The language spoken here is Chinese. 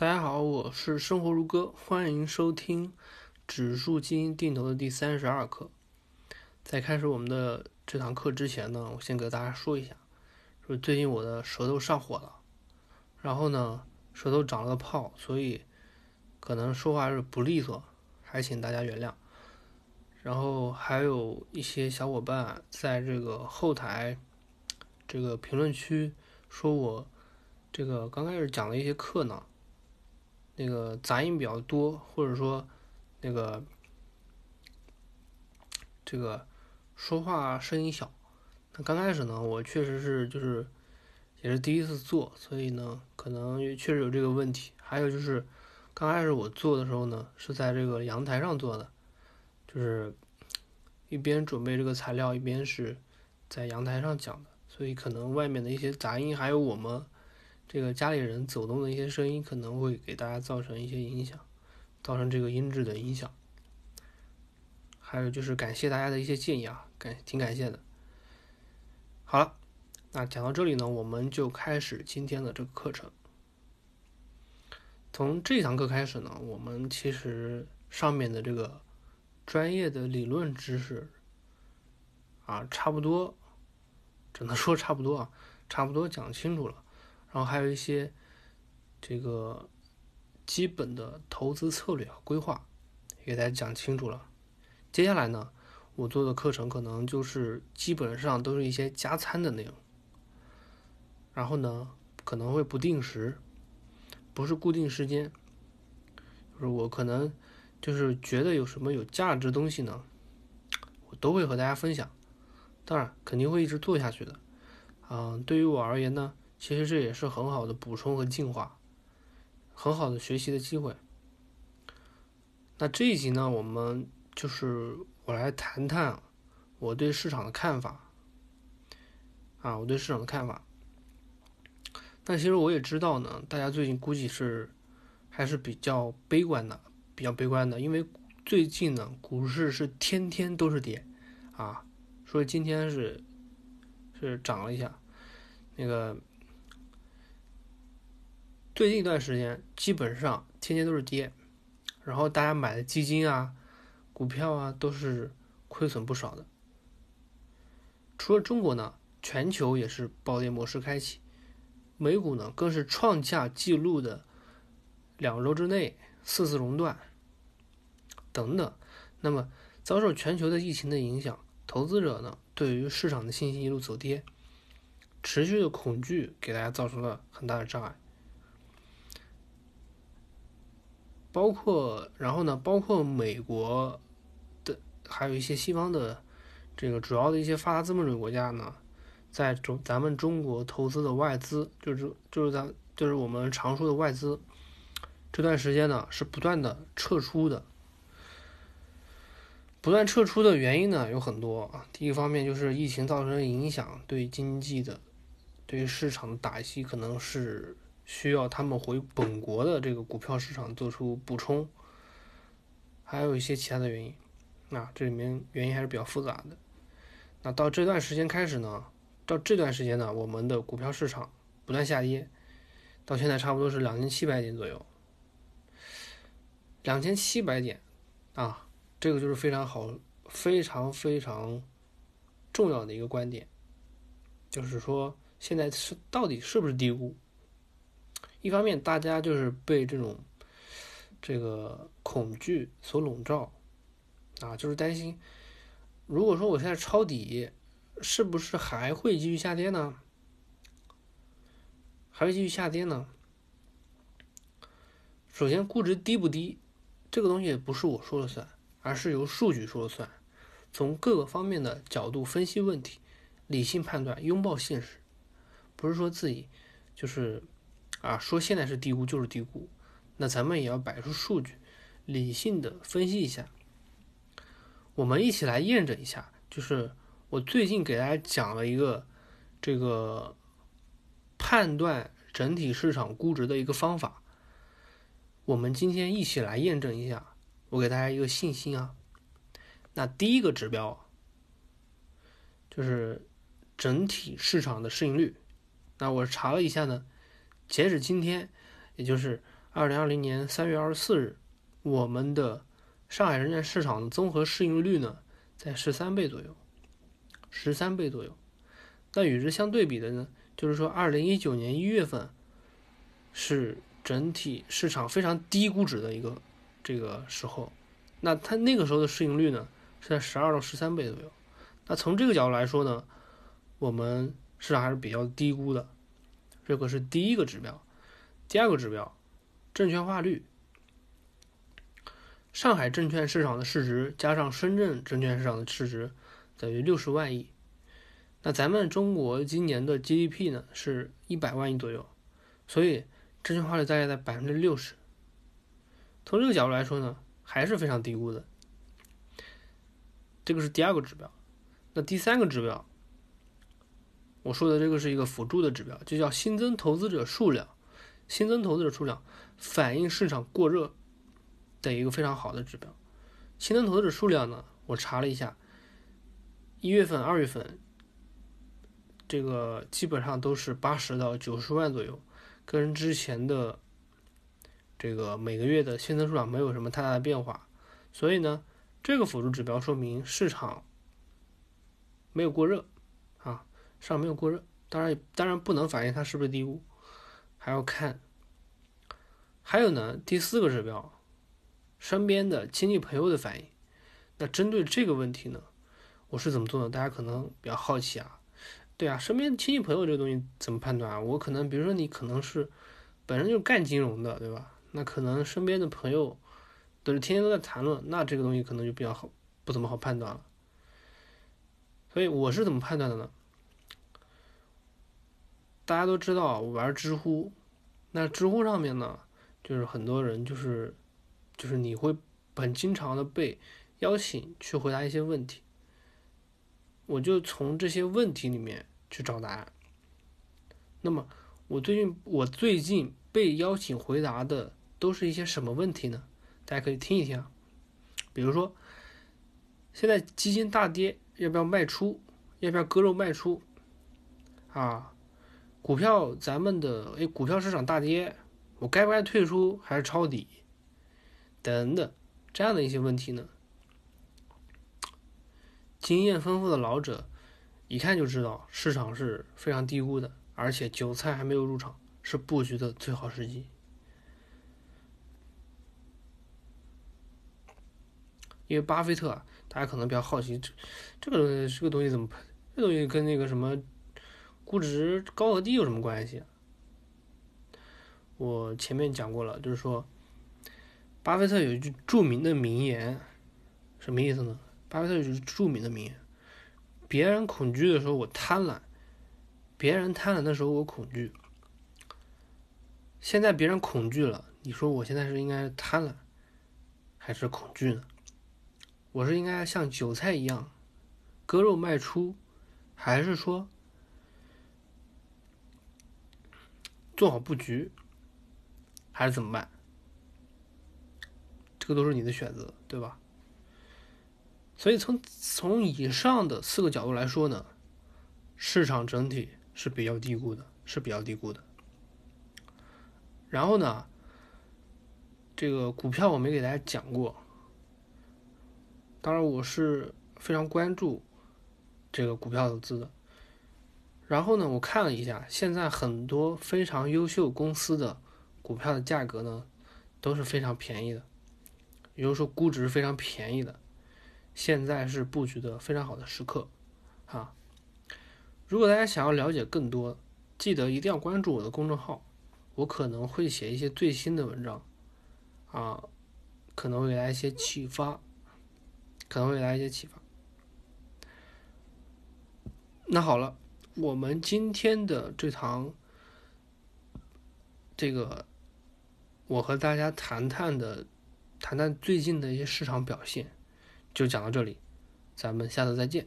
大家好，我是生活如歌，欢迎收听指数基金定投的第三十二课。在开始我们的这堂课之前呢，我先给大家说一下，说最近我的舌头上火了，然后呢，舌头长了个泡，所以可能说话是不利索，还请大家原谅。然后还有一些小伙伴在这个后台这个评论区说我这个刚开始讲的一些课呢。那个杂音比较多，或者说那个这个说话声音小。那刚开始呢，我确实是就是也是第一次做，所以呢，可能确实有这个问题。还有就是刚开始我做的时候呢，是在这个阳台上做的，就是一边准备这个材料，一边是在阳台上讲的，所以可能外面的一些杂音，还有我们。这个家里人走动的一些声音可能会给大家造成一些影响，造成这个音质的影响。还有就是感谢大家的一些建议啊，感挺感谢的。好了，那讲到这里呢，我们就开始今天的这个课程。从这堂课开始呢，我们其实上面的这个专业的理论知识啊，差不多，只能说差不多啊，差不多讲清楚了。然后还有一些这个基本的投资策略和规划，给大家讲清楚了。接下来呢，我做的课程可能就是基本上都是一些加餐的内容。然后呢，可能会不定时，不是固定时间，就是我可能就是觉得有什么有价值的东西呢，我都会和大家分享。当然，肯定会一直做下去的。嗯，对于我而言呢。其实这也是很好的补充和进化，很好的学习的机会。那这一集呢，我们就是我来谈谈我对市场的看法。啊，我对市场的看法。但其实我也知道呢，大家最近估计是还是比较悲观的，比较悲观的，因为最近呢，股市是天天都是跌，啊，所以今天是是涨了一下，那个。最近一段时间，基本上天天都是跌，然后大家买的基金啊、股票啊都是亏损不少的。除了中国呢，全球也是暴跌模式开启，美股呢更是创下纪录的两周之内四次熔断等等。那么遭受全球的疫情的影响，投资者呢对于市场的信心一路走跌，持续的恐惧给大家造成了很大的障碍。包括，然后呢？包括美国的，还有一些西方的这个主要的一些发达资本主义国家呢，在中咱们中国投资的外资，就是就是咱就是我们常说的外资，这段时间呢是不断的撤出的。不断撤出的原因呢有很多啊。第一方面就是疫情造成的影响，对经济的、对市场的打击可能是。需要他们回本国的这个股票市场做出补充，还有一些其他的原因，那这里面原因还是比较复杂的。那到这段时间开始呢，到这段时间呢，我们的股票市场不断下跌，到现在差不多是两千七百点左右，两千七百点啊，这个就是非常好、非常非常重要的一个观点，就是说现在是到底是不是低估？一方面，大家就是被这种这个恐惧所笼罩，啊，就是担心，如果说我现在抄底，是不是还会继续下跌呢？还会继续下跌呢？首先，估值低不低，这个东西不是我说了算，而是由数据说了算，从各个方面的角度分析问题，理性判断，拥抱现实，不是说自己就是。啊，说现在是低估就是低估，那咱们也要摆出数据，理性的分析一下。我们一起来验证一下，就是我最近给大家讲了一个这个判断整体市场估值的一个方法。我们今天一起来验证一下，我给大家一个信心啊。那第一个指标就是整体市场的市盈率。那我查了一下呢。截止今天，也就是二零二零年三月二十四日，我们的上海证券市场的综合市盈率呢，在十三倍左右，十三倍左右。那与之相对比的呢，就是说二零一九年一月份是整体市场非常低估值的一个这个时候，那它那个时候的市盈率呢是在十二到十三倍左右。那从这个角度来说呢，我们市场还是比较低估的，这个是第一个指标。第二个指标，证券化率。上海证券市场的市值加上深圳证券市场的市值等于六十万亿。那咱们中国今年的 GDP 呢是一百万亿左右，所以证券化率大概在百分之六十。从这个角度来说呢，还是非常低估的。这个是第二个指标。那第三个指标，我说的这个是一个辅助的指标，就叫新增投资者数量。新增投资者数量反映市场过热的一个非常好的指标。新增投资者数量呢，我查了一下，一月份、二月份。这个基本上都是八十到九十万左右，跟之前的这个每个月的新增数量没有什么太大的变化，所以呢，这个辅助指标说明市场没有过热上，没有过热。当然，当然不能反映它是不是低估，还要看。还有呢，第四个指标，身边的亲戚朋友的反应。那针对这个问题呢，我是怎么做的？大家可能比较好奇啊。对啊，身边亲戚朋友这个东西怎么判断啊？我可能，比如说你可能是本身就是干金融的，对吧？那可能身边的朋友都是天天都在谈论，那这个东西可能就比较好，不怎么好判断了。所以我是怎么判断的呢？大家都知道我玩知乎，那知乎上面呢，就是很多人就是就是你会很经常的被邀请去回答一些问题，我就从这些问题里面。去找答案。那么，我最近我最近被邀请回答的都是一些什么问题呢？大家可以听一听啊。比如说，现在基金大跌，要不要卖出？要不要割肉卖出？啊，股票咱们的哎，股票市场大跌，我该不该退出还是抄底？等等，这样的一些问题呢？经验丰富的老者。一看就知道市场是非常低估的，而且韭菜还没有入场，是布局的最好时机。因为巴菲特，大家可能比较好奇，这这个东西这个东西怎么这东西跟那个什么估值高和低有什么关系？我前面讲过了，就是说，巴菲特有一句著名的名言，什么意思呢？巴菲特有句著名的名言。别人恐惧的时候，我贪婪；别人贪婪的时候，我恐惧。现在别人恐惧了，你说我现在是应该贪婪，还是恐惧呢？我是应该像韭菜一样割肉卖出，还是说做好布局，还是怎么办？这个都是你的选择，对吧？所以从从以上的四个角度来说呢，市场整体是比较低估的，是比较低估的。然后呢，这个股票我没给大家讲过，当然我是非常关注这个股票投资的。然后呢，我看了一下，现在很多非常优秀公司的股票的价格呢，都是非常便宜的，也就是说估值非常便宜的。现在是布局的非常好的时刻，啊！如果大家想要了解更多，记得一定要关注我的公众号，我可能会写一些最新的文章，啊，可能会给大家一些启发，可能会给大家一些启发。那好了，我们今天的这堂，这个，我和大家谈谈的，谈谈最近的一些市场表现。就讲到这里，咱们下次再见。